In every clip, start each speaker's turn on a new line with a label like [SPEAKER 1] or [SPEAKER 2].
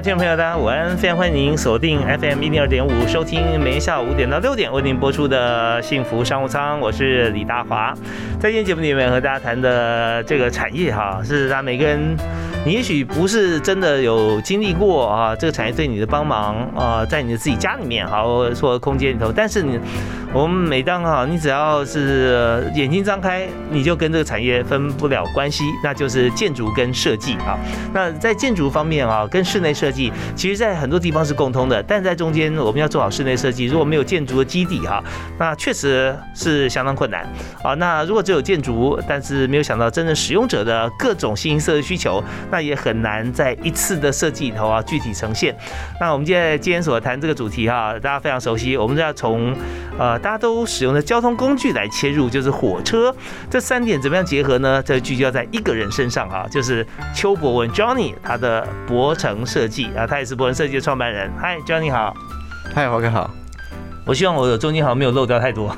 [SPEAKER 1] 听众朋友，大家午安！非常欢迎您锁定 FM 一零二点五，收听每天下午五点到六点为您播出的幸福商务舱。我是李大华，在今天节目里面和大家谈的这个产业哈，是大家每个人。你也许不是真的有经历过啊，这个产业对你的帮忙啊，在你的自己家里面好，或者说空间里头，但是你，我们每当哈，你只要是眼睛张开，你就跟这个产业分不了关系，那就是建筑跟设计啊。那在建筑方面啊，跟室内设计，其实在很多地方是共通的，但在中间我们要做好室内设计，如果没有建筑的基底哈，那确实是相当困难啊。那如果只有建筑，但是没有想到真正使用者的各种形色的需求，那也很难在一次的设计里头啊具体呈现。那我们现在今天所谈这个主题哈，大家非常熟悉，我们要从呃大家都使用的交通工具来切入，就是火车。这三点怎么样结合呢？这聚焦在一个人身上啊，就是邱博文 Johnny，他的博成设计啊，他也是博成设计的创办人。嗨，Johnny 好。
[SPEAKER 2] 嗨，华哥好。
[SPEAKER 1] 我希望我的中间好像没有漏掉太多，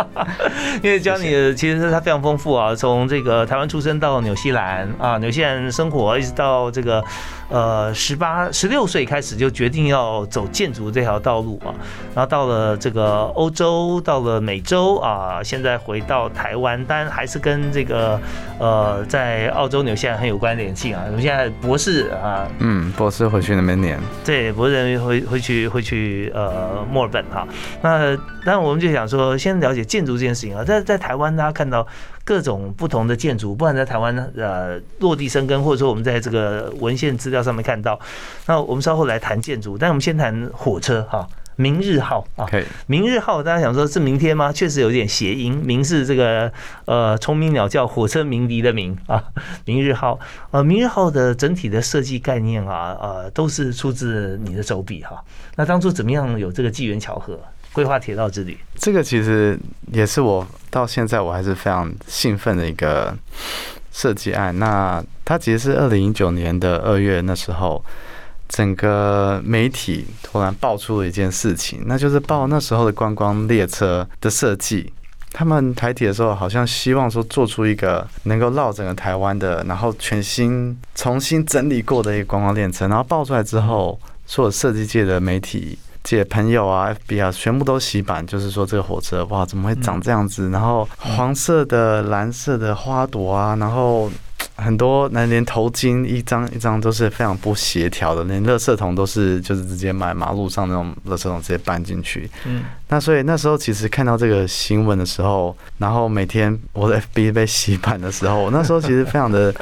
[SPEAKER 1] 因为教你其实是他非常丰富啊，从这个台湾出生到纽西兰啊，纽西兰生活一直到这个。呃，十八、十六岁开始就决定要走建筑这条道路啊，然后到了这个欧洲，到了美洲啊，现在回到台湾，但还是跟这个呃，在澳洲、纽西兰很有关联性啊。我们现在博士啊，
[SPEAKER 2] 嗯，博士回去那边念，
[SPEAKER 1] 对，博士会会去会去呃墨尔本哈。那那我们就想说，先了解建筑这件事情啊，在在台湾大家看到。各种不同的建筑，不管在台湾呃落地生根，或者说我们在这个文献资料上面看到，那我们稍后来谈建筑，但我们先谈火车哈，明日号啊，明日号大家想说是明天吗？确实有点谐音，明是这个呃虫鸣鸟叫，火车鸣笛的鸣啊，明日号呃明日号的整体的设计概念啊呃都是出自你的手笔哈，那当初怎么样有这个机缘巧合？规划铁道之旅，
[SPEAKER 2] 这个其实也是我到现在我还是非常兴奋的一个设计案。那它其实是二零一九年的二月那时候，整个媒体突然爆出了一件事情，那就是报那时候的观光列车的设计。他们台铁的时候好像希望说做出一个能够绕整个台湾的，然后全新重新整理过的一个观光列车。然后爆出来之后，所有设计界的媒体。借朋友啊，FB 啊，全部都洗版，就是说这个火车哇，怎么会长这样子？然后黄色的、蓝色的花朵啊，然后很多那连头巾一张一张都是非常不协调的，连垃圾桶都是就是直接买马路上那种垃圾桶直接搬进去。嗯，那所以那时候其实看到这个新闻的时候，然后每天我的 FB 被洗版的时候，我那时候其实非常的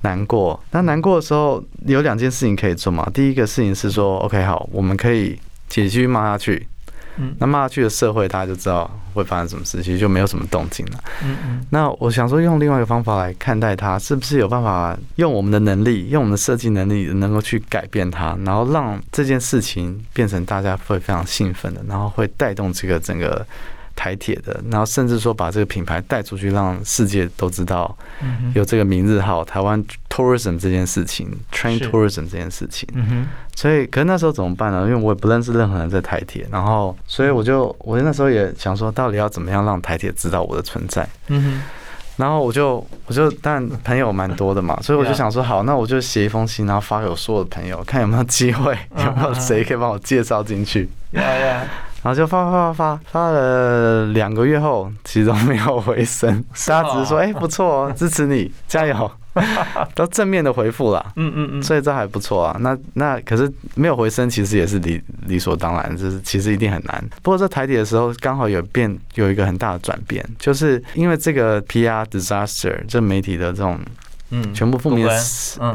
[SPEAKER 2] 难过。那难过的时候有两件事情可以做嘛，第一个事情是说，OK，好，我们可以。继续骂下去，嗯，那骂下去的社会，大家就知道会发生什么事，其实就没有什么动静了。嗯嗯，那我想说，用另外一个方法来看待它，是不是有办法用我们的能力，用我们的设计能力，能够去改变它，然后让这件事情变成大家会非常兴奋的，然后会带动这个整个。台铁的，然后甚至说把这个品牌带出去，让世界都知道有这个明日号台湾 tourism 这件事情，train tourism 这件事情。所以可是那时候怎么办呢？因为我也不认识任何人在台铁，然后所以我就我那时候也想说，到底要怎么样让台铁知道我的存在？然后我就我就但朋友蛮多的嘛，所以我就想说，好，那我就写一封信，然后发给我所有的朋友，看有没有机会，有没有谁可以帮我介绍进去。然后就发发发发发了两个月后，其实都没有回声，大家只是说：“哎，不错哦，支持你，加油。”都正面的回复啦。嗯嗯嗯，所以这还不错啊。那那可是没有回声，其实也是理理所当然，就是其实一定很难。不过在台底的时候，刚好有变有一个很大的转变，就是因为这个 PR disaster 这媒体的这种
[SPEAKER 1] 嗯
[SPEAKER 2] 全部负面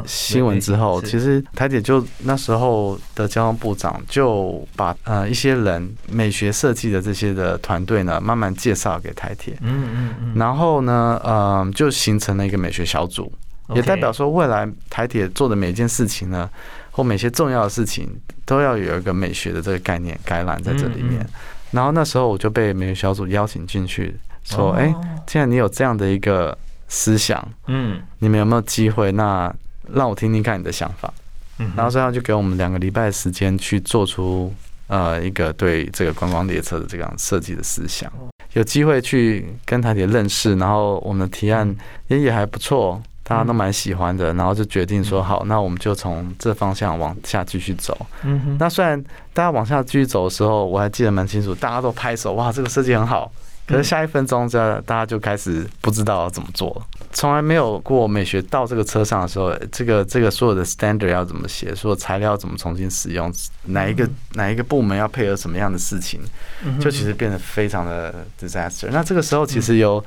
[SPEAKER 2] 新闻之后，
[SPEAKER 1] 是。
[SPEAKER 2] 其实台铁就那时候的交通部长就把呃一些人美学设计的这些的团队呢，慢慢介绍给台铁，
[SPEAKER 1] 嗯嗯嗯，
[SPEAKER 2] 然后呢，呃，就形成了一个美学小组，也代表说未来台铁做的每一件事情呢，或每些重要的事情，都要有一个美学的这个概念概览在这里面。
[SPEAKER 1] 嗯嗯
[SPEAKER 2] 然后那时候我就被美学小组邀请进去，说：“哎、
[SPEAKER 1] 哦
[SPEAKER 2] 既然你有这样的一个思想，
[SPEAKER 1] 嗯
[SPEAKER 2] 你们有没有机会？那让我听听看你的想法。”
[SPEAKER 1] 嗯，
[SPEAKER 2] 然后这样就给我们两个礼拜的时间去做出呃一个对这个观光列车的这样设计的思想，有机会去跟台铁认识，然后我们的提案也也还不错，大家都蛮喜欢的，然后就决定说好，那我们就从这方向往下继续走。
[SPEAKER 1] 嗯哼，
[SPEAKER 2] 那虽然大家往下继续走的时候，我还记得蛮清楚，大家都拍手，哇，这个设计很好。可是下一分钟，这大家就开始不知道要怎么做了。从来没有过美学到这个车上的时候，这个这个所有的 standard 要怎么写，所有材料要怎么重新使用，哪一个哪一个部门要配合什么样的事情，
[SPEAKER 1] 嗯
[SPEAKER 2] 就其实变得非常的 disaster。那这个时候其实有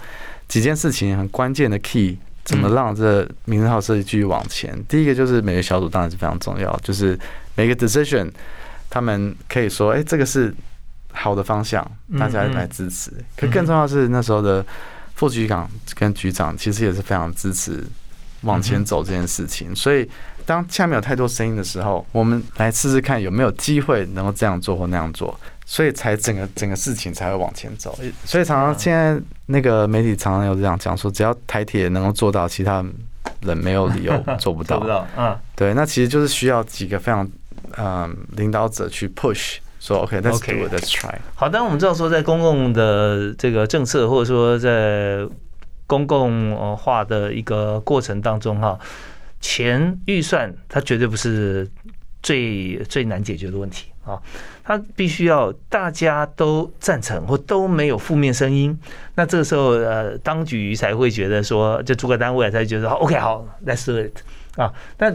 [SPEAKER 2] 几件事情很关键的 key，怎么让这名人号设计继续往前？第一个就是每个小组当然是非常重要，就是每个 decision 他们可以说，哎、这个是好的方向，大家来支持。可更重要的是那时候的副局长跟局长其实也是非常支持往前走这件事情，所以。当下面有太多声音的时候，我们来试试看有没有机会能够这样做或那样做，所以才整个整个事情才会往前走。所以常常现在那个媒体常常有这样讲说，只要台铁能够做到，其他人没有理由 做不到
[SPEAKER 1] 做不。到，嗯
[SPEAKER 2] 对，那其实就是需要几个非常嗯领导者去 push，说 OK，let's、
[SPEAKER 1] OK
[SPEAKER 2] do it，let's try。
[SPEAKER 1] 好，但我们知道说，在公共的这个政策，或者说在公共呃化的一个过程当中，哈，钱预算它绝对不是最最难解决的问题啊，他必须要大家都赞成或都没有负面声音，那这个时候呃，当局才会觉得说，就主管单位才觉得说 OK 好，Let's do it 啊。那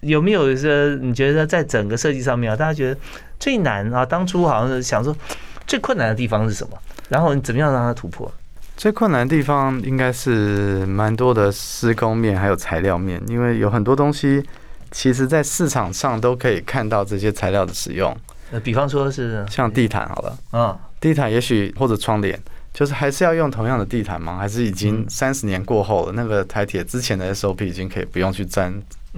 [SPEAKER 1] 有没有说你觉得在整个设计上面啊，大家觉得最难啊？当初好像是想说最困难的地方是什么？然后你怎么样让它突破？
[SPEAKER 2] 最困难的地方应该是蛮多的施工面，还有材料面，因为有很多东西，其实在市场上都可以看到这些材料的使用，
[SPEAKER 1] 呃，比方说是
[SPEAKER 2] 像地毯好了，
[SPEAKER 1] 嗯，
[SPEAKER 2] 地毯也许或者窗帘，就是还是要用同样的地毯吗？还是已经
[SPEAKER 1] 嗯
[SPEAKER 2] 三十年过后了，那个台铁之前的 SOP 已经可以不用去参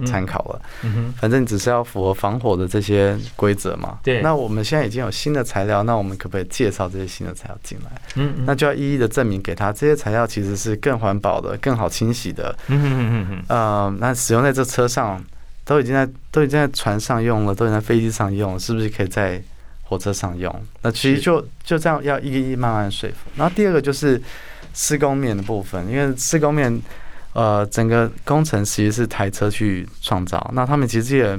[SPEAKER 2] 参考了？
[SPEAKER 1] 嗯哼，
[SPEAKER 2] 反正只是要符合防火的这些规则嘛。
[SPEAKER 1] 对
[SPEAKER 2] 那我们现在已经有新的材料，那我们可不可以介绍这些新的材料进来？
[SPEAKER 1] 嗯嗯
[SPEAKER 2] 那就要一一的证明给他，这些材料其实是更环保的、更好清洗的。
[SPEAKER 1] 嗯哼嗯哼嗯
[SPEAKER 2] 呃，那使用在这车上，都已经在都已经在船上用了，都已经在飞机上用了，是不是可以在火车上用？那其实就就这样，要一个一慢慢说服。然后第二个就是施工面的部分，因为施工面，呃，整个工程其实是台车去创造，那他们其实也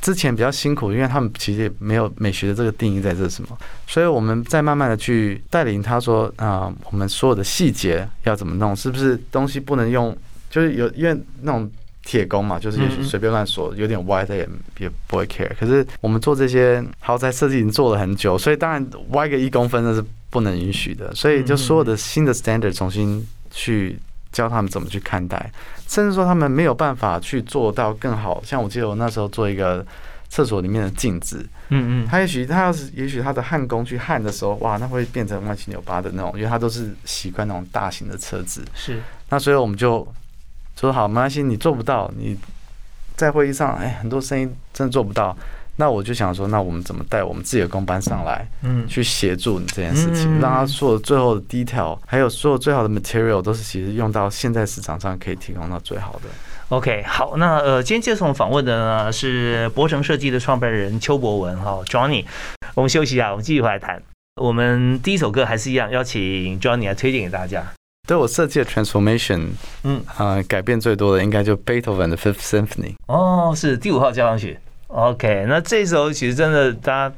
[SPEAKER 2] 之前比较辛苦，因为他们其实也没有美学的这个定义在这什么，所以我们在慢慢的去带领他说，啊、我们所有的细节要怎么弄，是不是东西不能用，就是有因为那种。铁工嘛，就是随便乱锁，有点歪，他也也不会 care。可是我们做这些豪宅设计已经做了很久，所以当然歪个一公分那是不能允许的。所以就所有的新的 standard 重新去教他们怎么去看待，甚至说他们没有办法去做到更好。像我记得我那时候做一个厕所里面的镜子，
[SPEAKER 1] 嗯嗯
[SPEAKER 2] 他也许他要是也许他的焊工去焊的时候，哇，那会变成歪七扭八的那种，因为他都是习惯那种大型的车子。
[SPEAKER 1] 是
[SPEAKER 2] 那所以我们就说好，没关系，你做不到，你在会议上，哎，很多声音真的做不到。那我就想说，那我们怎么带我们自己的工班上来，
[SPEAKER 1] 嗯
[SPEAKER 2] 去协助你这件事情，
[SPEAKER 1] 嗯
[SPEAKER 2] 让他做最后的 detail，还有所有最好的 material 都是其实用到现在市场上可以提供到最好的。
[SPEAKER 1] OK，好，那呃，今天接受我们访问的呢是博成设计的创办人邱博文哈、Johnny。我们休息一下，我们继续回来谈。我们第一首歌还是一样，邀请 Johnny 来推荐给大家。
[SPEAKER 2] 对我设计的 transformation，
[SPEAKER 1] 嗯，
[SPEAKER 2] 呃，改变最多的应该就 Beethoven 的 Fifth Symphony。
[SPEAKER 1] 哦，是第五号交响曲。OK，那这首其实真的大家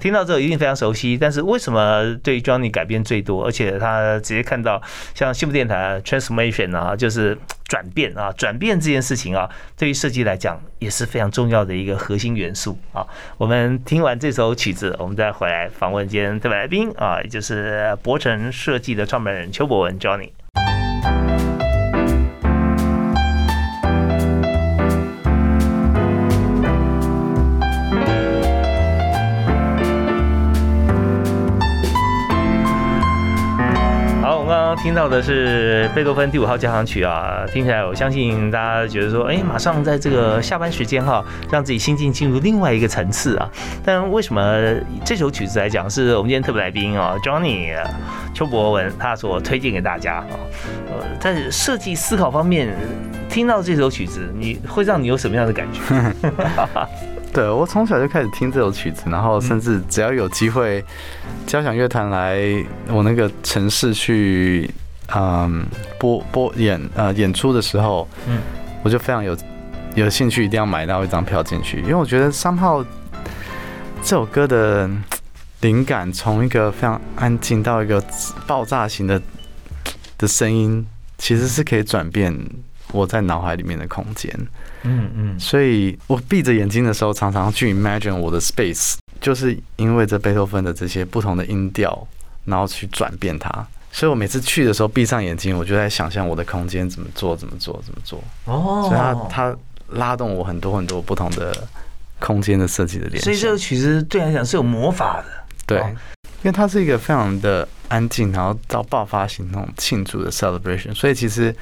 [SPEAKER 1] 听到之后一定非常熟悉，但是为什么对 Johnny 改变最多，而且他直接看到像新福电台 transformation 啊，就是转变啊，转变这件事情啊，对于设计来讲也是非常重要的一个核心元素啊。我们听完这首曲子，我们再回来访问今天特别来宾啊，也就是博成设计的创办人邱博文 Johnny。听到的是贝多芬第五号交响曲啊，听起来我相信大家觉得说，哎，马上在这个下班时间哈，让自己心境进入另外一个层次啊。但为什么这首曲子来讲，是我们今天特别来宾啊，Johnny 邱博文他所推荐给大家啊？呃，在设计思考方面，听到这首曲子，你会让你有什么样的感觉？
[SPEAKER 2] 对我从小就开始听这首曲子，然后甚至只要有机会，交响乐团来我那个城市去，嗯，播播演呃演出的时候，嗯，我就非常有有兴趣，一定要买到一张票进去，因为我觉得三号这首歌的灵感从一个非常安静到一个爆炸型的的声音，其实是可以转变我在脑海里面的空间。嗯嗯，所以我闭着眼睛的时候，常常去 imagine 我的 space，就是因为这贝多芬的这些不同的音调，然后去转变它。所以我每次去的时候，闭上眼睛，我就在想象我的空间怎么做，怎么做，怎么做。哦，所以它它拉动我很多很多不同的空间的设计的联系。
[SPEAKER 1] 所以这个曲子对来讲是有魔法的。
[SPEAKER 2] 对，因为它是一个非常的安静，然后到爆发型那种庆祝的 celebration，所以其实。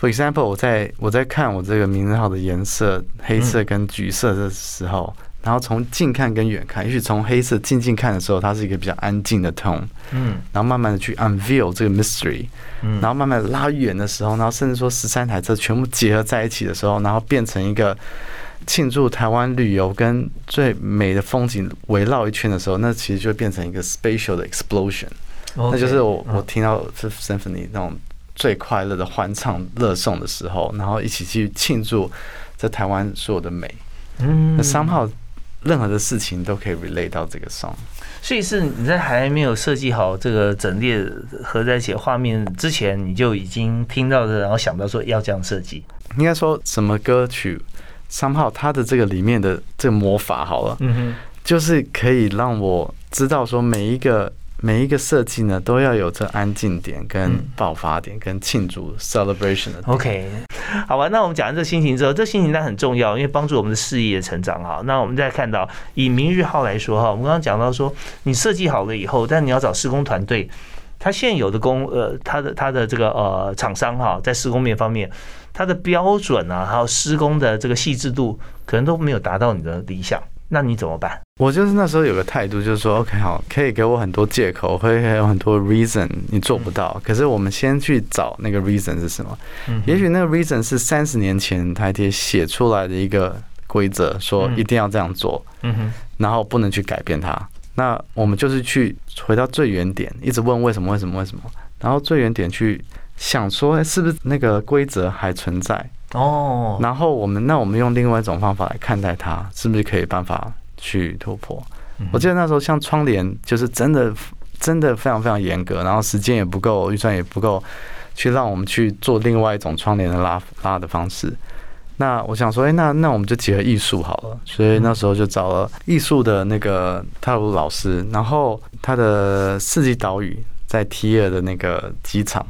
[SPEAKER 2] For example，我在我在看我这个名字号的颜色黑色跟橘色的时候，然后从近看跟远看，也许从黑色近近看的时候，它是一个比较安静的 tone，嗯，然后慢慢的去 unveil 这个 mystery，嗯，然后慢慢拉远的时候，然后甚至说十三台车全部结合在一起的时候，然后变成一个庆祝台湾旅游跟最美的风景围绕一圈的时候，那其实就变成一个 spatial 的 explosion，那就是我我听到是 symphony 那种。最快乐的欢唱乐颂的时候，然后一起去庆祝在台湾所有的美。嗯，那三号任何的事情都可以 relate 到这个 song。
[SPEAKER 1] 所以是你在还没有设计好这个整列合在一起画面之前，你就已经听到的，然后想到说要这样设计。
[SPEAKER 2] 应该说什么歌曲三号它的这个里面的这个魔法好了，嗯哼，就是可以让我知道说每一个。每一个设计呢，都要有这安静点、跟爆发点、跟庆祝 celebration 的。
[SPEAKER 1] OK，好吧，那我们讲完这心情之后，这心情单很重要，因为帮助我们的事业成长哈。那我们再看到以明日号来说哈，我们刚刚讲到说，你设计好了以后，但你要找施工团队，他现有的工呃，他的他的这个呃厂商哈，在施工面方面，他的标准啊，还有施工的这个细致度，可能都没有达到你的理想。那你怎么办？
[SPEAKER 2] 我就是那时候有个态度，就是说，OK，好，可以给我很多借口，会有很多 reason 你做不到。可是我们先去找那个 reason 是什么？嗯，也许那个 reason 是三十年前台铁写出来的一个规则，说一定要这样做。嗯哼，然后不能去改变它。那我们就是去回到最原点，一直问为什么？为什么？为什么？然后最原点去想说，是不是那个规则还存在？哦，然后我们那我们用另外一种方法来看待它，是不是可以办法去突破？我记得那时候像窗帘，就是真的真的非常非常严格，然后时间也不够，预算也不够，去让我们去做另外一种窗帘的拉拉的方式。那我想说，哎，那那我们就结合艺术好了，所以那时候就找了艺术的那个泰鲁老师，然后他的四季岛屿在 T 二的那个机场。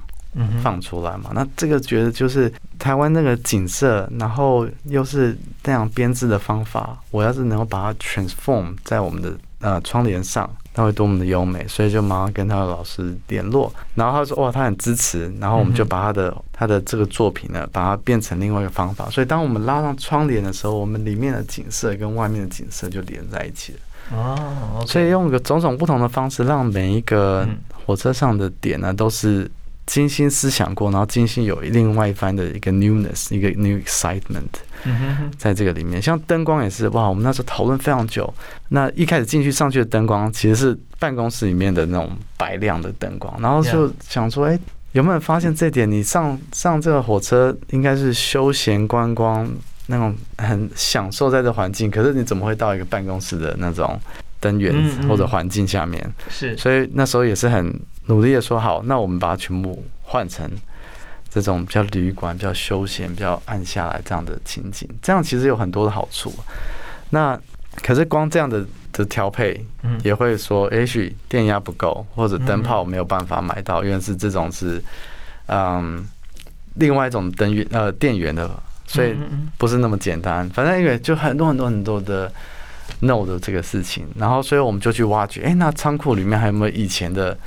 [SPEAKER 2] 放出来嘛？那这个觉得就是台湾那个景色，然后又是那样编织的方法，我要是能够把它 transform 在我们的呃窗帘上，那会多么的优美！所以就马上跟他的老师联络，然后他说哇，他很支持，然后我们就把他的他的这个作品呢，把它变成另外一个方法。所以当我们拉上窗帘的时候，我们里面的景色跟外面的景色就连在一起了。哦，所以用个种种不同的方式，让每一个火车上的点呢，都是。精心思想过，然后精心有另外一番的一个 newness，一个 new excitement，在这个里面，像灯光也是哇，我们那时候讨论非常久。那一开始进去上去的灯光其实是办公室里面的那种白亮的灯光，然后就想说，哎，有没有发现这点？你上上这个火车应该是休闲观光那种很享受在这环境，可是你怎么会到一个办公室的那种灯源或者环境下面？
[SPEAKER 1] 是，
[SPEAKER 2] 所以那时候也是很。努力的说好，那我们把它全部换成这种比较旅馆、比较休闲、比较暗下来这样的情景，这样其实有很多的好处。那可是光这样的的调配，也会说，也许电压不够，或者灯泡没有办法买到，因为是这种是嗯另外一种灯源呃电源的，所以不是那么简单。反正因为就很多很多很多的 no 的这个事情，然后所以我们就去挖掘，哎，那仓库里面还有没有以前的？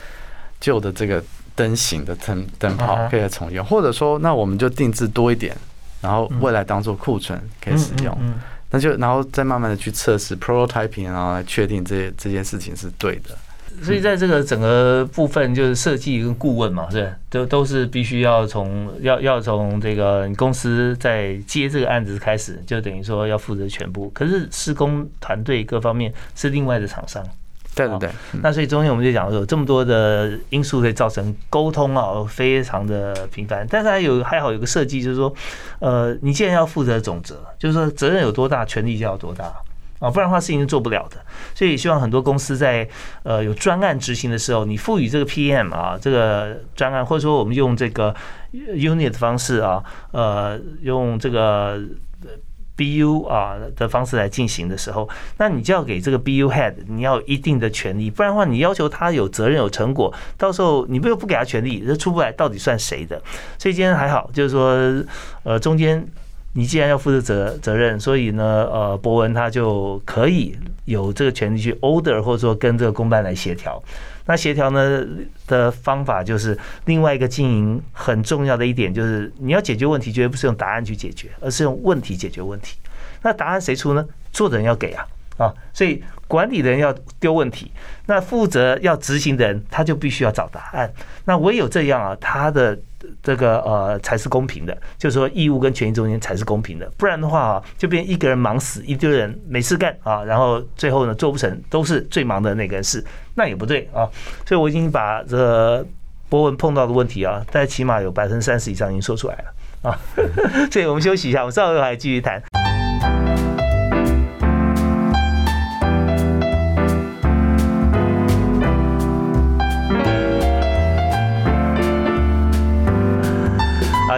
[SPEAKER 2] 旧的这个灯型的灯灯泡可以再重用，或者说那我们就定制多一点，然后未来当做库存可以使用。
[SPEAKER 1] 嗯
[SPEAKER 2] 那就然后再慢慢的去测试 prototyping，然后来确定这这件事情是对的。
[SPEAKER 1] 嗯所以在这个整个部分，就是设计跟顾问嘛，是都都是必须要从要要从这个你公司在接这个案子开始，就等于说要负责全部。可是施工团队各方面是另外的厂商。
[SPEAKER 2] 对对对，嗯
[SPEAKER 1] 那所以中间我们就讲说，有这么多的因素会造成沟通啊非常的频繁，但是还有还好有个设计，就是说，呃，你既然要负责总责，就是说责任有多大，权力就要多大啊，不然的话事情是做不了的。所以希望很多公司在呃有专案执行的时候，你赋予这个 PM 啊这个专案，或者说我们用这个 unit 的方式啊，呃，用这个。BU 啊的方式来进行的时候，那你就要给这个 BU head 你要一定的权利，不然的话，你要求他有责任有成果，到时候你不又不给他权利，这出不来，到底算谁的？所以今天还好，就是说，呃，中间你既然要负责责责任，所以呢，呃，博文他就可以有这个权利去 order 或者说跟这个公办来协调。那协调呢的方法就是另外一个经营很重要的一点，就是你要解决问题，绝对不是用答案去解决，而是用问题解决问题。那答案谁出呢？做的人要给啊啊，所以管理人要丢问题，那负责要执行的人他就必须要找答案。那唯有这样啊，他的这个呃才是公平的，就是说义务跟权益中间才是公平的，不然的话啊，就变一个人忙死，一堆人没事干啊，然后最后呢做不成，都是最忙的那个人事，那也不对啊。所以我已经把这个博文碰到的问题啊，大概起码有百分之三十以上已经说出来了啊。所以我们休息一下，我们稍后还继续谈。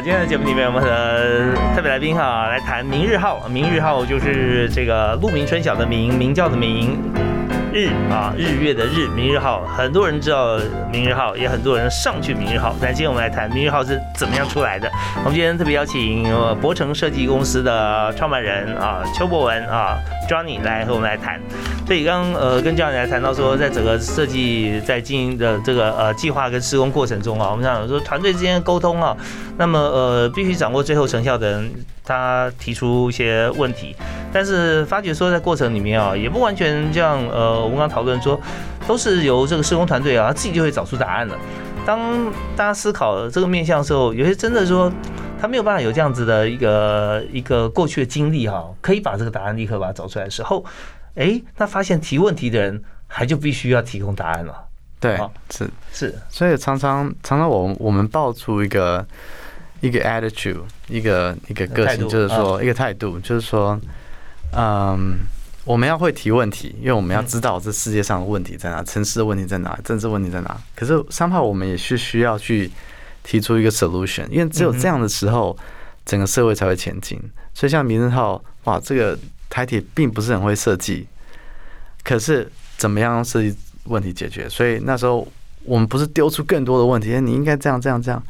[SPEAKER 1] 今天的节目里面，我们的特别来宾哈来谈明日号。明日号就是这个鹿鸣春晓的鸣，鸣叫的鸣，日啊日月的日，明日号。很多人知道明日号，也很多人上去明日号。但今天我们来谈明日号是怎么样出来的。我们今天特别邀请博成设计公司的创办人啊邱博文啊 Johnny 来和我们来谈。所以刚呃跟 Johnny 来谈到说，在整个设计在经营的这个呃计划跟施工过程中啊，我们想说团队之间沟通啊，那么呃必须掌握最后成效的人，他提出一些问题，但是发觉说在过程里面啊，也不完全像呃我们刚讨论说，都是由这个施工团队啊他自己就会找出答案了。当大家思考这个面向的时候，有些真的说他没有办法有这样子的一个一个过去的经历哈，可以把这个答案立刻把它找出来的时候，哎，那发现提问题的人还就必须要提供答案了。
[SPEAKER 2] 对，是，
[SPEAKER 1] 是，
[SPEAKER 2] 所以常常常常我我们爆出一个一个 attitude，一个一个个性，就是说一个态度，就是说，嗯，我们要会提问题，因为我们要知道这世界上的问题在哪，城市的问题在哪，政治问题在哪。可是三炮我们也是需要去提出一个 solution，因为只有这样的时候，整个社会才会前进。所以像明日号，哇，这个台铁并不是很会设计，可是怎么样设计问题解决？所以那时候我们不是丢出更多的问题，哎你应该这样这样这样，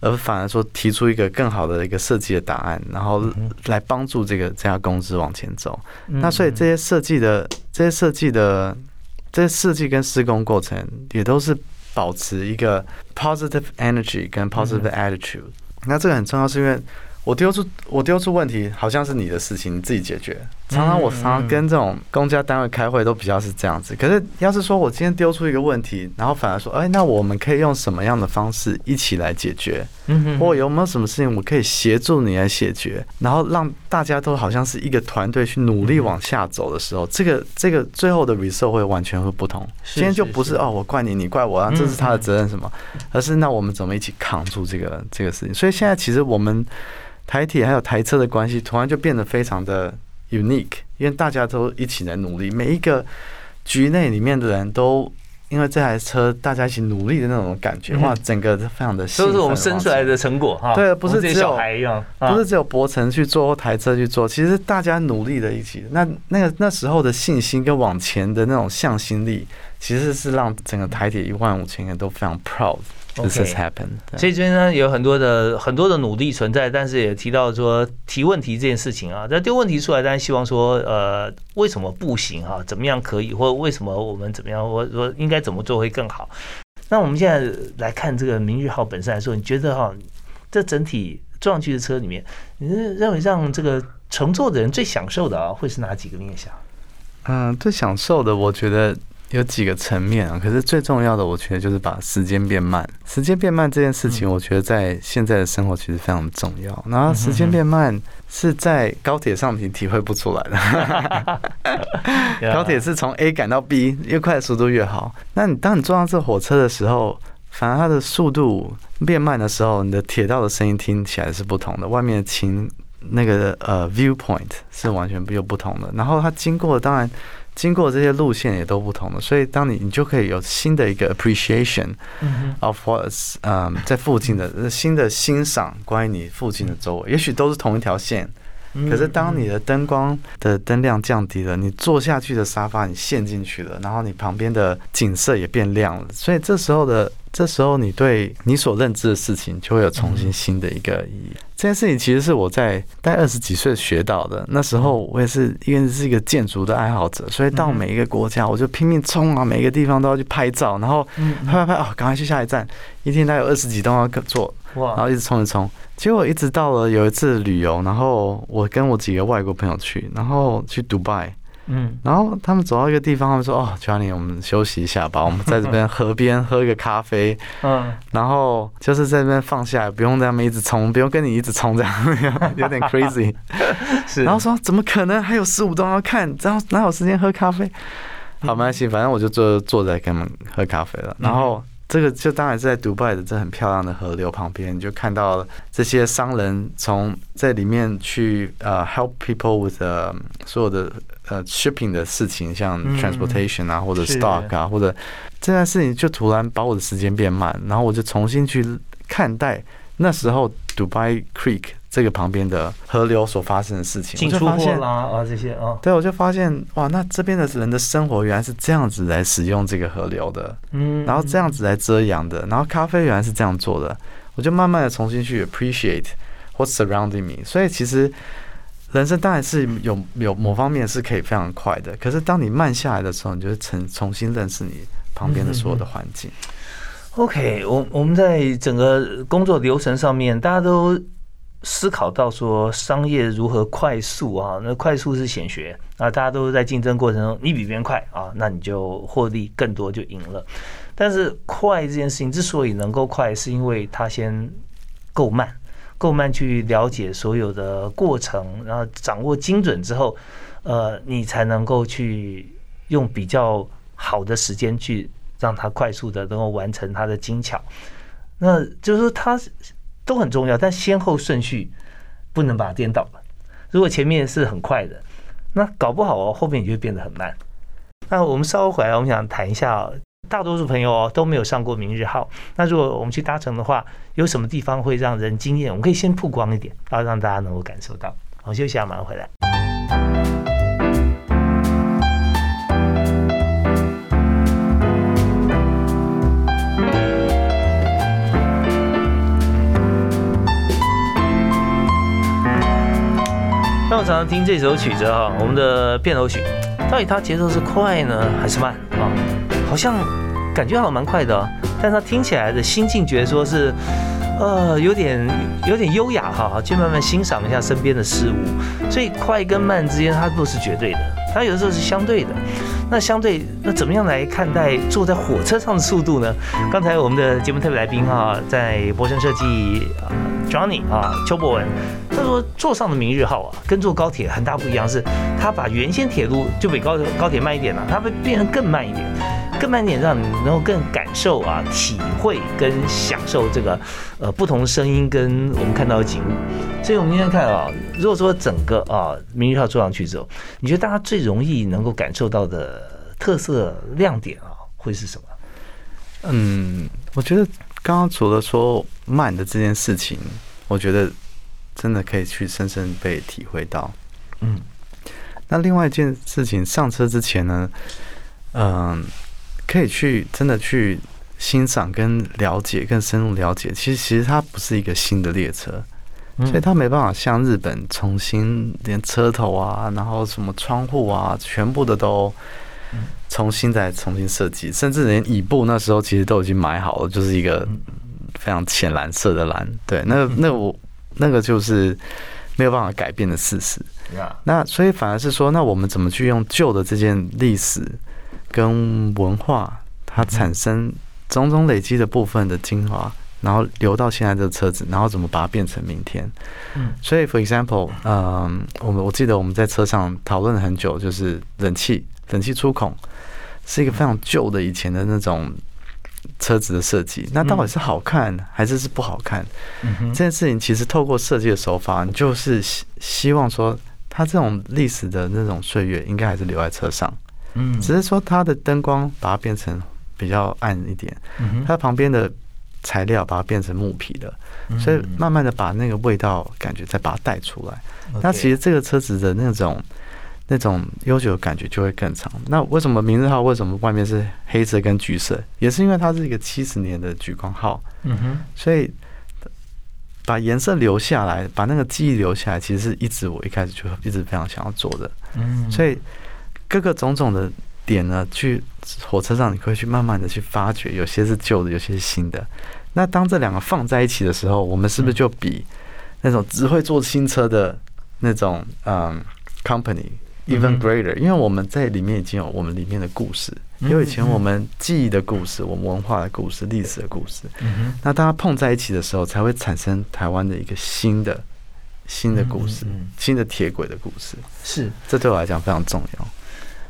[SPEAKER 2] 而反而说提出一个更好的一个设计的答案，然后来帮助这个这家公司往前走。那所以这些设计的这些设计的这些设计跟施工过程也都是保持一个 positive energy 跟 positive attitude。那这个很重要，是因为我丢出我丢出问题，好像是你的事情，你自己解决。常常我常常跟这种公家单位开会都比较是这样子。可是要是说我今天丢出一个问题，然后反而说，哎，那我们可以用什么样的方式一起来解决？
[SPEAKER 1] 嗯
[SPEAKER 2] 或有没有什么事情我可以协助你来解决？然后让大家都好像是一个团队去努力往下走的时候，这个这个最后的 result 会完全会不同。今天就不是
[SPEAKER 1] 是
[SPEAKER 2] 哦，我怪你，你怪我，啊，这是他的
[SPEAKER 1] 嗯
[SPEAKER 2] 责任什么？而是那我们怎么一起扛住这个这个事情？所以现在其实我们台铁还有台车的关系，突然就变得非常的 unique，因为大家都一起来努力，每一个局内里面的人都。因为这台车大家一起努力的那种感觉，
[SPEAKER 1] 嗯
[SPEAKER 2] 哇，整个非常的
[SPEAKER 1] 都是我们生出来的成果哈。
[SPEAKER 2] 对不是只有
[SPEAKER 1] 小孩一样，啊
[SPEAKER 2] 不是只有博成去做或台车去做，其实大家努力的一起，那那个那时候的信心跟往前的那种向心力，其实是让整个台铁一万五千人都非常 proud this has happened。
[SPEAKER 1] 所以这边呢有很多的很多的努力存在，但是也提到说提问题这件事情啊，在丢问题出来，当然希望说呃为什么不行啊、怎么样可以，或者为什么我们怎么样，或者说应该怎么做会更好。那我们现在来看这个明日号本身来说，你觉得哈，这整体撞上去的车里面，你是认为让这个乘坐的人最享受的啊，会是哪几个面向？
[SPEAKER 2] 嗯，最享受的，我觉得有几个层面啊。可是最重要的，我觉得就是把时间变慢。时间变慢这件事情，我觉得在现在的生活其实非常重要。然后时间变慢是在高铁上你体会不出来的。高铁是从 A 赶到 B，越快的速度越好。那你当你坐上这火车的时候，反而它的速度变慢的时候，你的铁道的声音听起来是不同的。外面的琴那个呃 viewpoint 是完全又不同的。然后它经过，当然经过这些路线也都不同的。所以当你你就可以有新的一个 appreciation of what's 嗯在附近的 新的欣赏关于你附近的周围，也许都是同一条线。可是当你的灯光的灯亮降低了，你坐下去的沙发你陷进去了，然后你旁边的景色也变亮了，所以这时候的这时候你对你所认知的事情就会有重新新的一个意义。这件事情其实是我在在二十几岁学到的，那时候我也是因为是一个建筑的爱好者，所以到每一个国家我就拼命冲啊，每一个地方都要去拍照，然后拍拍拍哦，赶快去下一站，一天大概有二十几栋要做，然后一直冲一冲。结果一直到了有一次旅游，然后我跟我几个外国朋友去，然后去迪拜，嗯，然后他们走到一个地方，他们说：“哦，Johnny，我们休息一下吧，我们在这边河边喝一个咖啡，嗯，然后就是在这边放下来，不用在那边一直冲，不用跟你一直冲，这样有点 crazy。是，然后说怎么可能？还有十五栋要看，然后哪有时间喝咖啡？好，没关系，反正我就坐坐在跟他们喝咖啡。了，然后。这个就当然是在迪拜的这很漂亮的河流旁边，你就看到这些商人从在里面去呃 help people with 所有的呃 shipping 的事情，像 transportation 啊或者 stock 啊或者这件事情，就突然把我的时间变慢，然后我就重新去看待那时候 Dubai Creek。这个旁边的河流所发生的事情，
[SPEAKER 1] 进出货啦啊这些啊，
[SPEAKER 2] 对，我就发现哇，那这边的人的生活原来是这样子来使用这个河流的，嗯，然后这样子来遮阳的，然后咖啡原来是这样做的，我就慢慢的重新去 appreciate what's surrounding me。所以其实人生当然是有有某方面是可以非常快的，可是当你慢下来的时候，你就重重新认识你旁边的所有的环境。
[SPEAKER 1] OK，我我们在整个工作流程上面，大家都。思考到说商业如何快速啊？那快速是显学啊，大家都在竞争过程中，你比别人快啊，那你就获利更多就赢了。但是快这件事情之所以能够快，是因为它先够慢，够慢去了解所有的过程，然后掌握精准之后，呃，你才能够去用比较好的时间去让它快速的能够完成它的精巧。那就是说它。都很重要，但先后顺序不能把它颠倒了。如果前面是很快的，那搞不好哦，后面你就会变得很慢。那我们稍后回来，我们想谈一下，大多数朋友哦都没有上过明日号。那如果我们去搭乘的话，有什么地方会让人惊艳？我们可以先曝光一点，然后让大家能够感受到。好，休息下，马上回来。那我常常听这首曲子哈，我们的片头曲，到底它节奏是快呢还是慢啊？好像感觉好像蛮快的，但他听起来的心境觉得说是，呃，有点有点优雅哈，去慢慢欣赏一下身边的事物。所以快跟慢之间它不是绝对的，它有的时候是相对的。那相对，那怎么样来看待坐在火车上的速度呢？刚才我们的节目特别来宾哈，在博生设计啊，Johnny 啊，邱博文，他说坐上的明日号啊，跟坐高铁很大不一样，是他把原先铁路就比高高铁慢一点了，它会变成更慢一点，更慢一点，让你能够更感受啊，体会跟享受这个呃不同声音跟我们看到的景物。所以我们今天看啊，如果说整个啊明日号坐上去之后，你觉得大家最容易能够感受到的？特色亮点啊，会是什么？
[SPEAKER 2] 嗯，我觉得刚刚除了说慢的这件事情，我觉得真的可以去深深被体会到。嗯，那另外一件事情，上车之前呢，嗯，可以去真的去欣赏跟了解，更深入了解。其实，其实它不是一个新的列车，所以它没办法像日本重新连车头啊，然后什么窗户啊，全部的都。重新再重新设计，甚至连椅布那时候其实都已经买好了，就是一个非常浅蓝色的蓝。对，那那我那个就是没有办法改变的事实。那所以反而是说，那我们怎么去用旧的这件历史跟文化，它产生种种累积的部分的精华，然后流到现在这个车子，然后怎么把它变成明天？嗯，所以 for example，嗯，我们我记得我们在车上讨论了很久，就是冷气冷气出孔是一个非常旧的以前的那种车子的设计，那到底是好看还是是不好看？这件事情其实透过设计的手法，你就是希希望说。它这种历史的那种岁月，应该还是留在车上，嗯，只是说它的灯光把它变成比较暗一点，嗯它旁边的材料把它变成木皮的，所以慢慢的把那个味道感觉再把它带出来。那其实这个车子的那种那种悠久的感觉就会更长。那为什么明日号为什么外面是黑色跟橘色，也是因为它是一个七十年的橘光号，嗯哼，所以。把颜色留下来，把那个记忆留下来，其实是一直我一开始就一直非常想要做的。嗯，所以各个种种的点呢，去火车上你会去慢慢的去发掘，有些是旧的，有些是新的。那当这两个放在一起的时候，我们是不是就比那种只会做新车的那种嗯 company？Even greater，因为我们在里面已经有我们里面的故事，有以前我们记忆的故事，我们文化的故事，历史的故事。那大家碰在一起的时候，才会产生台湾的一个新的新的故事，新的铁轨的故事。
[SPEAKER 1] 是，
[SPEAKER 2] 这对我来讲非常重要。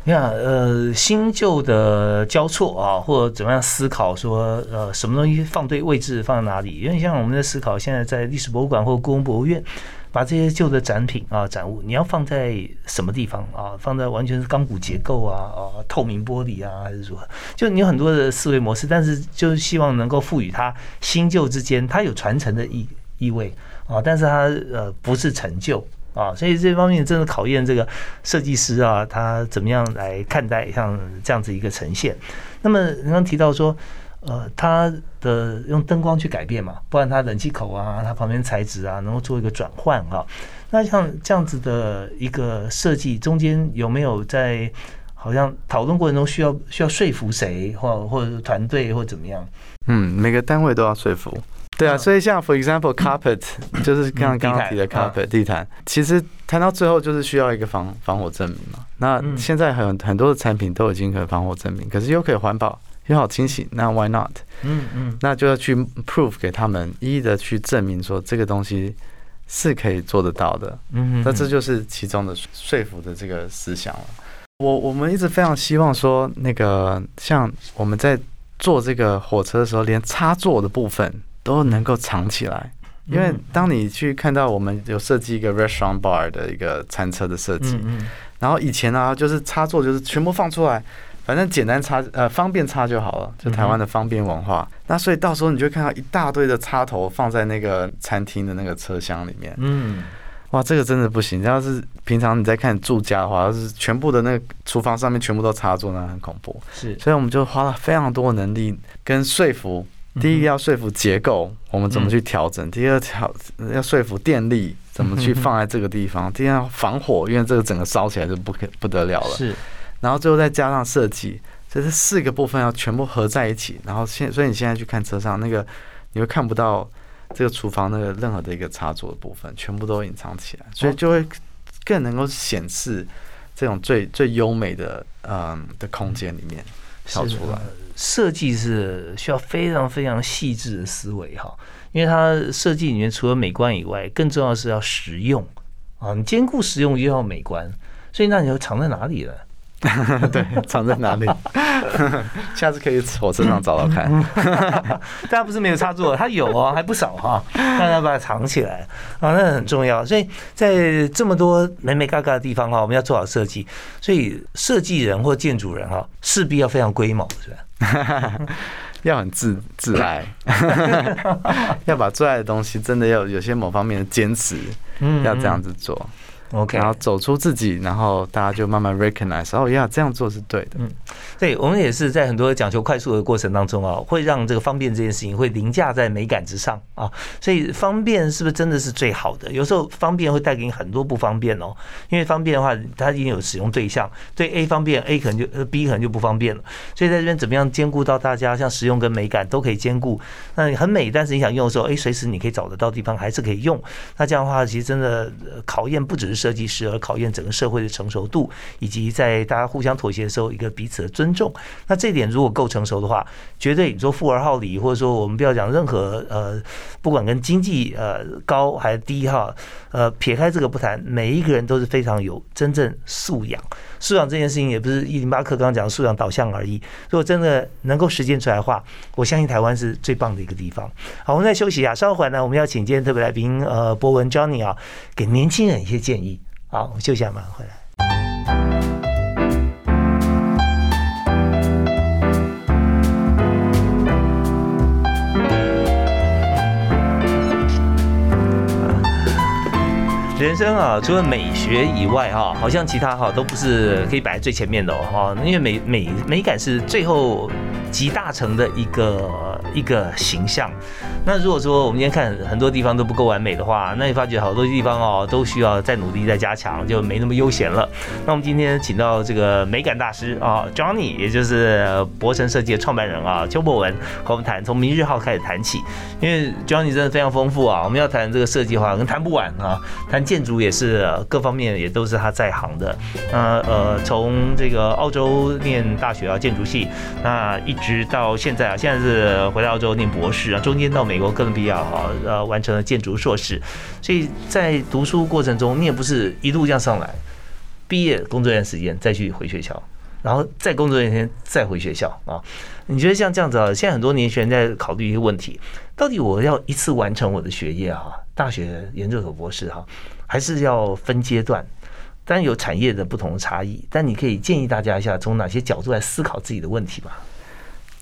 [SPEAKER 1] 你看，呃，新旧的交错啊，或者怎么样思考说，呃，什么东西放对位置，放在哪里？因为像我们在思考，现在在历史博物馆或故宫博物院。把这些旧的展品啊、展物，你要放在什么地方啊？放在完全是钢骨结构啊、啊透明玻璃啊，还是如何？就你有很多的思维模式，但是就是希望能够赋予它新旧之间，它有传承的意意味啊，但是它呃不是陈旧啊，所以这方面真的考验这个设计师啊，他怎么样来看待像这样子一个呈现。那么刚刚提到说。呃，它的用灯光去改变嘛，不然它冷气口啊，它旁边材质啊，能够做一个转换哈。那像这样子的一个设计，中间有没有在好像讨论过程中需要需要说服谁，或或者是团队或怎么样？
[SPEAKER 2] 嗯，每个单位都要说服。对啊，所以像 for example carpet，就是刚刚刚提的 carpet 地毯，其实谈到最后就是需要一个防防火证明嘛。那现在很很多的产品都已经可以防火证明，可是又可以环保。又好清洗，那 Why not？嗯嗯，那就要去 prove 给他们，一一的去证明说这个东西是可以做得到的。嗯，那这就是其中的说服的这个思想了。我我们一直非常希望说，那个像我们在坐这个火车的时候，连插座的部分都能够藏起来。因为当你去看到我们有设计一个 restaurant bar 的一个餐车的设计，然后以前呢，就是插座就是全部放出来。反正简单插呃方便插就好了，就台湾的方便文化。那所以到时候你就看到一大堆的插头放在那个餐厅的那个车厢里面。嗯，哇，这个真的不行。要是平常你在看住家的话，要是全部的那个厨房上面全部都插座，那很恐怖。
[SPEAKER 1] 是，
[SPEAKER 2] 所以我们就花了非常多的能力跟说服。第一个要说服结构，我们怎么去调整；第二条要说服电力怎么去放在这个地方；第二防火，因为这个整个烧起来就不可不得了了。
[SPEAKER 1] 是。
[SPEAKER 2] 然后最后再加上设计，这是四个部分要全部合在一起。然后现所以你现在去看车上那个，你会看不到这个厨房那个任何的一个插座的部分，全部都隐藏起来，所以就会更能够显示这种最最优美的嗯的空间里面跳出来。
[SPEAKER 1] 设计是需要非常非常细致的思维哈，因为它设计里面除了美观以外，更重要是要实用啊，你兼顾实用又要美观，所以那你要藏在哪里呢？
[SPEAKER 2] 对，藏在哪里？下次可以火车上找找看。
[SPEAKER 1] 大家不是没有插座，它有哦，还不少哈。大家把它藏起来啊，那很重要。所以在这么多美美嘎嘎的地方哈，我们要做好设计。所以设计人或建筑人哈，势必要非常龟毛，是吧？
[SPEAKER 2] 要很自自爱，要把最爱的东西，真的要有些某方面的坚持，要这样子做。
[SPEAKER 1] OK，
[SPEAKER 2] 然后走出自己，然后大家就慢慢 recognize，哦呀，这样做是对的。
[SPEAKER 1] 嗯，对，我们也是在很多讲求快速的过程当中啊，会让这个方便这件事情会凌驾在美感之上啊。所以方便是不是真的是最好的？有时候方便会带给你很多不方便哦。因为方便的话，它已经有使用对象，对 A 方便，A 可能就呃 B 可能就不方便了。所以在这边怎么样兼顾到大家像实用跟美感都可以兼顾？那很美，但是你想用的时候，哎，随时你可以找得到地方，还是可以用。那这样的话，其实真的考验不只是设计师，而考验整个社会的成熟度，以及在大家互相妥协的时候，一个彼此的尊重。那这点如果够成熟的话，绝对你说富而好礼，或者说我们不要讲任何呃，不管跟经济呃高还是低哈，呃撇开这个不谈，每一个人都是非常有真正素养。素养这件事情也不是一零八课刚刚讲的素养导向而已。如果真的能够实践出来的话，我相信台湾是最棒的一个地方。好，我们再休息一下，稍后呢，我们要请今天特别来宾呃博文 Johnny 啊，给年轻人一些建议。好，我们休息一下，马上回来。人生啊，除了美学以外哈，好像其他哈都不是可以摆在最前面的哦哈，因为美美美感是最后集大成的一个一个形象。那如果说我们今天看很多地方都不够完美的话，那你发觉好多地方哦都需要再努力再加强，就没那么悠闲了。那我们今天请到这个美感大师啊，Johnny，也就是博成设计的创办人啊，邱博文和我们谈从明日号开始谈起，因为 Johnny 真的非常丰富啊。我们要谈这个设计的话，可能谈不完啊。谈建筑也是各方面也都是他在行的。那呃，从这个澳洲念大学啊，建筑系，那一直到现在啊，现在是回到澳洲念博士啊，中间到美国哥伦比亚哈呃完成了建筑硕士。所以在读书过程中，你也不是一路这样上来，毕业工作一段时间再去回学校，然后再工作一段时间再回学校啊。你觉得像这样子啊？现在很多年轻人在考虑一个问题：到底我要一次完成我的学业哈，大学研究所博士哈，还是要分阶段？当然有产业的不同的差异，但你可以建议大家一下，从哪些角度来思考自己的问题吧。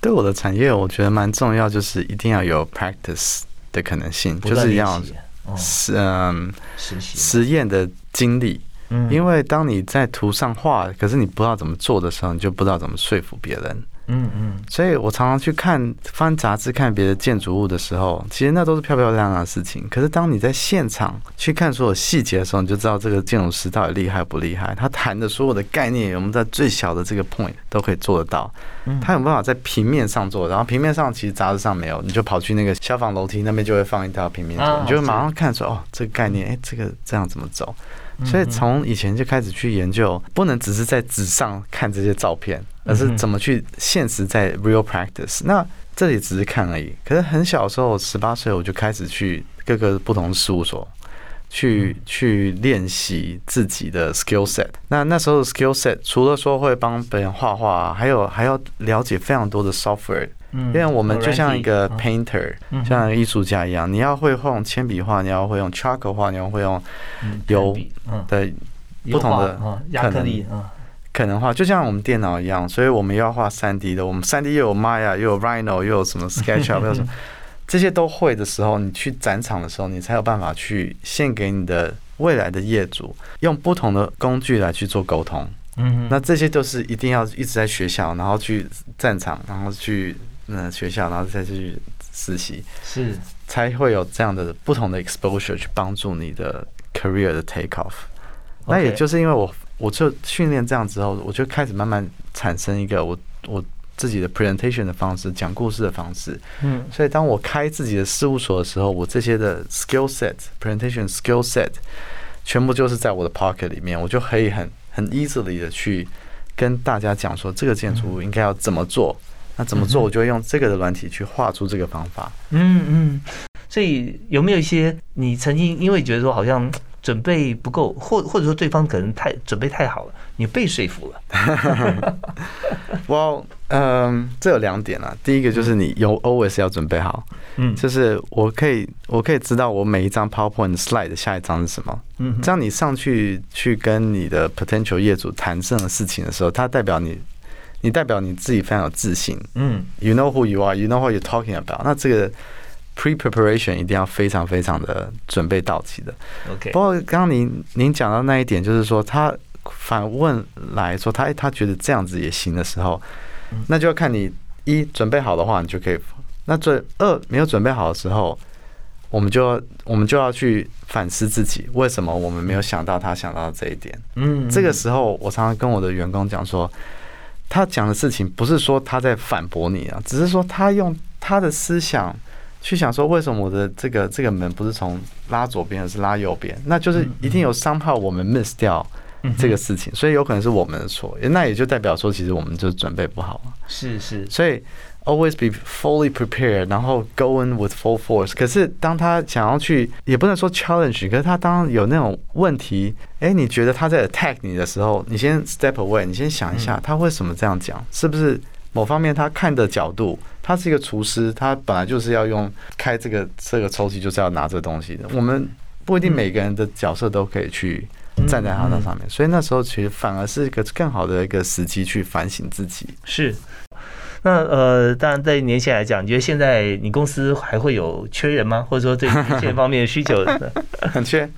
[SPEAKER 2] 对我的产业，我觉得蛮重要，就是一定要有 practice 的可能性，就是要实嗯
[SPEAKER 1] 实
[SPEAKER 2] 验的经历。
[SPEAKER 1] 嗯
[SPEAKER 2] 因为当你在图上画，可是你不知道怎么做的时候，你就不知道怎么说服别人。
[SPEAKER 1] 嗯嗯
[SPEAKER 2] 所以我常常去看翻杂志、看别的建筑物的时候，其实那都是漂漂亮亮的事情。可是当你在现场去看所有细节的时候，你就知道这个建筑师到底厉害不厉害。他谈的所有的概念，我们在最小的这个 point 都可以做得到。
[SPEAKER 1] 嗯
[SPEAKER 2] 他有办法在平面上做，然后平面上其实杂志上没有，你就跑去那个消防楼梯那边就会放一条平面图，
[SPEAKER 1] 啊
[SPEAKER 2] 你就会马上看出哦，这个概念，哎，这个这样怎么走？
[SPEAKER 1] 嗯
[SPEAKER 2] 所以从以前就开始去研究，不能只是在纸上看这些照片，而是怎么去现实在 real practice。那这里只是看而已。可是很小的时候，十八岁我就开始去各个不同的事务所。去去练习自己的 skill set。那那时候的 skill set 除了说会帮别人画画，还有还要了解非常多的 software。
[SPEAKER 1] 嗯
[SPEAKER 2] 因为我们就像一个
[SPEAKER 1] 嗯
[SPEAKER 2] painter，
[SPEAKER 1] 嗯
[SPEAKER 2] 像艺术家一样，你要会用铅笔画，你要会用 charcoal 画，你要会用
[SPEAKER 1] 嗯
[SPEAKER 2] 有
[SPEAKER 1] 嗯
[SPEAKER 2] 的不同的
[SPEAKER 1] 啊亚克力啊
[SPEAKER 2] 可能画，就像我们电脑一样，所以我们又要画三 D 的，我们三 D 又有 Maya，又有 Rhino，又有什么 SketchUp，又有什么，这些都会的时候，你去展场的时候，你才有办法去献给你的未来的业主，用不同的工具来去做沟通。
[SPEAKER 1] 嗯
[SPEAKER 2] 那这些都是一定要一直在学校，然后去战场，然后去嗯学校，然后再去实习，
[SPEAKER 1] 是
[SPEAKER 2] 才会有这样的不同的 exposure 去帮助你的 career 的 take off。那也就是因为我我就训练这样之后，我就开始慢慢产生一个我我自己的 presentation 的方式，讲故事的方式。
[SPEAKER 1] 嗯
[SPEAKER 2] 所以当我开自己的事务所的时候，我这些的 skill set presentation skill set 全部就是在我的 pocket 里面，我就可以很很 easily 的去跟大家讲说这个建筑物应该要怎么做。那怎么做？我就会用这个的软体去画出这个方法。
[SPEAKER 1] 嗯嗯，所以有没有一些你曾经因为觉得说好像准备不够，或或者说对方可能太准备太好了，你被说服了？
[SPEAKER 2] 我嗯，这有两点啊。第一个就是你有 always 要准备好，
[SPEAKER 1] 嗯
[SPEAKER 2] 就是我可以我可以知道我每一张 PowerPoint slide 的下一张是什么。
[SPEAKER 1] 嗯
[SPEAKER 2] 这样你上去去跟你的 potential 业主谈这种事情的时候，它代表你，你代表你自己非常有自信。
[SPEAKER 1] 嗯
[SPEAKER 2] You know who you are, you know what you're talking about。那这个 pre preparation 一定要非常非常的准备到齐的。
[SPEAKER 1] OK，
[SPEAKER 2] 不过刚刚您您讲到那一点，就是说他反问来说，他他觉得这样子也行的时候，那就要看你一准备好的话，你就可以；那准二没有准备好的时候，我们就要我们就要去反思自己，为什么我们没有想到他想到的这一点。
[SPEAKER 1] 嗯，
[SPEAKER 2] 这个时候，我常常跟我的员工讲说，他讲的事情不是说他在反驳你啊，只是说他用他的思想去想说，为什么我的这个这个门不是从拉左边，而是拉右边？那就是一定有商号我们 miss 掉
[SPEAKER 1] 嗯
[SPEAKER 2] 这个事情，所以有可能是我们的错，那也就代表说，其实我们就准备不好了。
[SPEAKER 1] 是是，
[SPEAKER 2] 所以 always be fully prepared，然后 go in with full force。可是当他想要去，也不能说 challenge，可是他当有那种问题，哎，你觉得他在 attack 你的时候，你先 step away，你先想一下，他为什么这样讲？是不是某方面他看的角度？他是一个厨师，他本来就是要用开这个这个抽屉，就是要拿这东西的。我们不一定每个人的角色都可以去站在他那上面，所以那时候其实反而是一个更好的一个时机去反省自己。
[SPEAKER 1] 是。那呃，当然，在年轻来讲，你觉得现在你公司还会有缺人吗？或者说对年轻人方面的需求，
[SPEAKER 2] 很缺，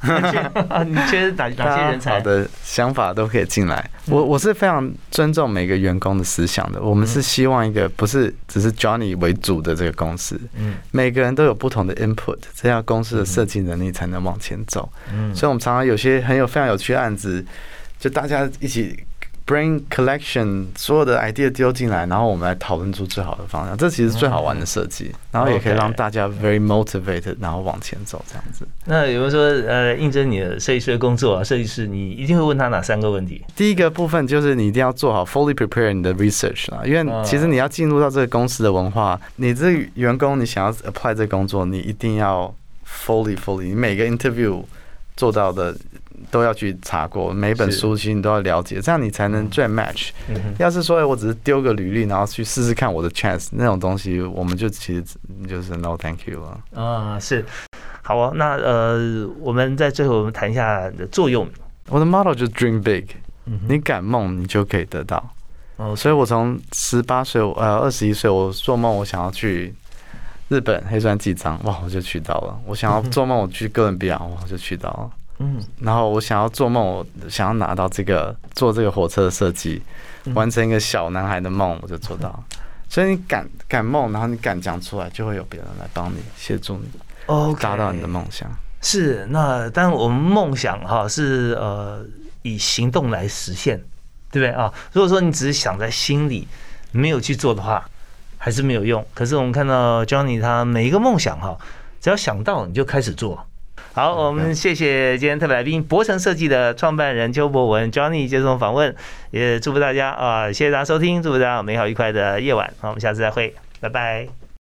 [SPEAKER 1] 啊，你缺 哪哪些人才？
[SPEAKER 2] 好的想法都可以进来。我我是非常尊重每个员工的思想的。我们是希望一个不是只是 Johnny 为主的这个公司，
[SPEAKER 1] 嗯
[SPEAKER 2] 每个人都有不同的 input，这样公司的设计能力才能往前走。
[SPEAKER 1] 嗯
[SPEAKER 2] 所以，我们常常有些很有非常有趣的案子，就大家一起 bring collection 所有的 idea 丢进来，然后我们来讨论出最好的方向。这其实最好玩的设计，然后也可以让大家 very motivated，然后往前走这样子。
[SPEAKER 1] 那有人说，呃，应征你的设计师的工作啊，设计师你一定会问他哪三个问题？
[SPEAKER 2] 第一个部分就是你一定要做好 fully prepare 你的 research 啦，因为其实你要进入到这个公司的文化，你这员工你想要 apply 这个工作，你一定要 fully fully，你每个 interview 做到的都要去查过，每本书其实你都要了解，这样你才能最 match。
[SPEAKER 1] 嗯
[SPEAKER 2] 要是说哎我只是丢个履历，然后去试试看我的 chance 那种东西，我们就其实就是 no thank you 了。
[SPEAKER 1] 啊，是，好哦。那呃，我们在最后我们谈一下你的作用。
[SPEAKER 2] 我的 model 就是 dream big，
[SPEAKER 1] 嗯
[SPEAKER 2] 你敢梦，你就可以得到。
[SPEAKER 1] 哦，
[SPEAKER 2] 所以我从十八岁，呃，二十一岁，我做梦我想要去日本黑川纪章，哇，我就去到了。我想要 做梦我去哥伦比亚，哇，我就去到了。
[SPEAKER 1] 嗯
[SPEAKER 2] 然后我想要做梦，我想要拿到这个做这个火车的设计，完成一个小男孩的梦，我就做到。所以你敢敢梦，然后你敢讲出来，就会有别人来帮你协助你
[SPEAKER 1] ，OK，
[SPEAKER 2] 达到你的梦想。
[SPEAKER 1] 是，那但我们梦想哈是呃以行动来实现，对不对啊？如果说你只是想在心里，没有去做的话，还是没有用。可是我们看到 Johnny 他每一个梦想哈，只要想到你就开始做。好，我们谢谢今天特别来宾博成设计的创办人邱博文 Johnny 接受访问，也祝福大家啊，谢谢大家收听，祝福大家有美好愉快的夜晚。好，我们下次再会，拜拜。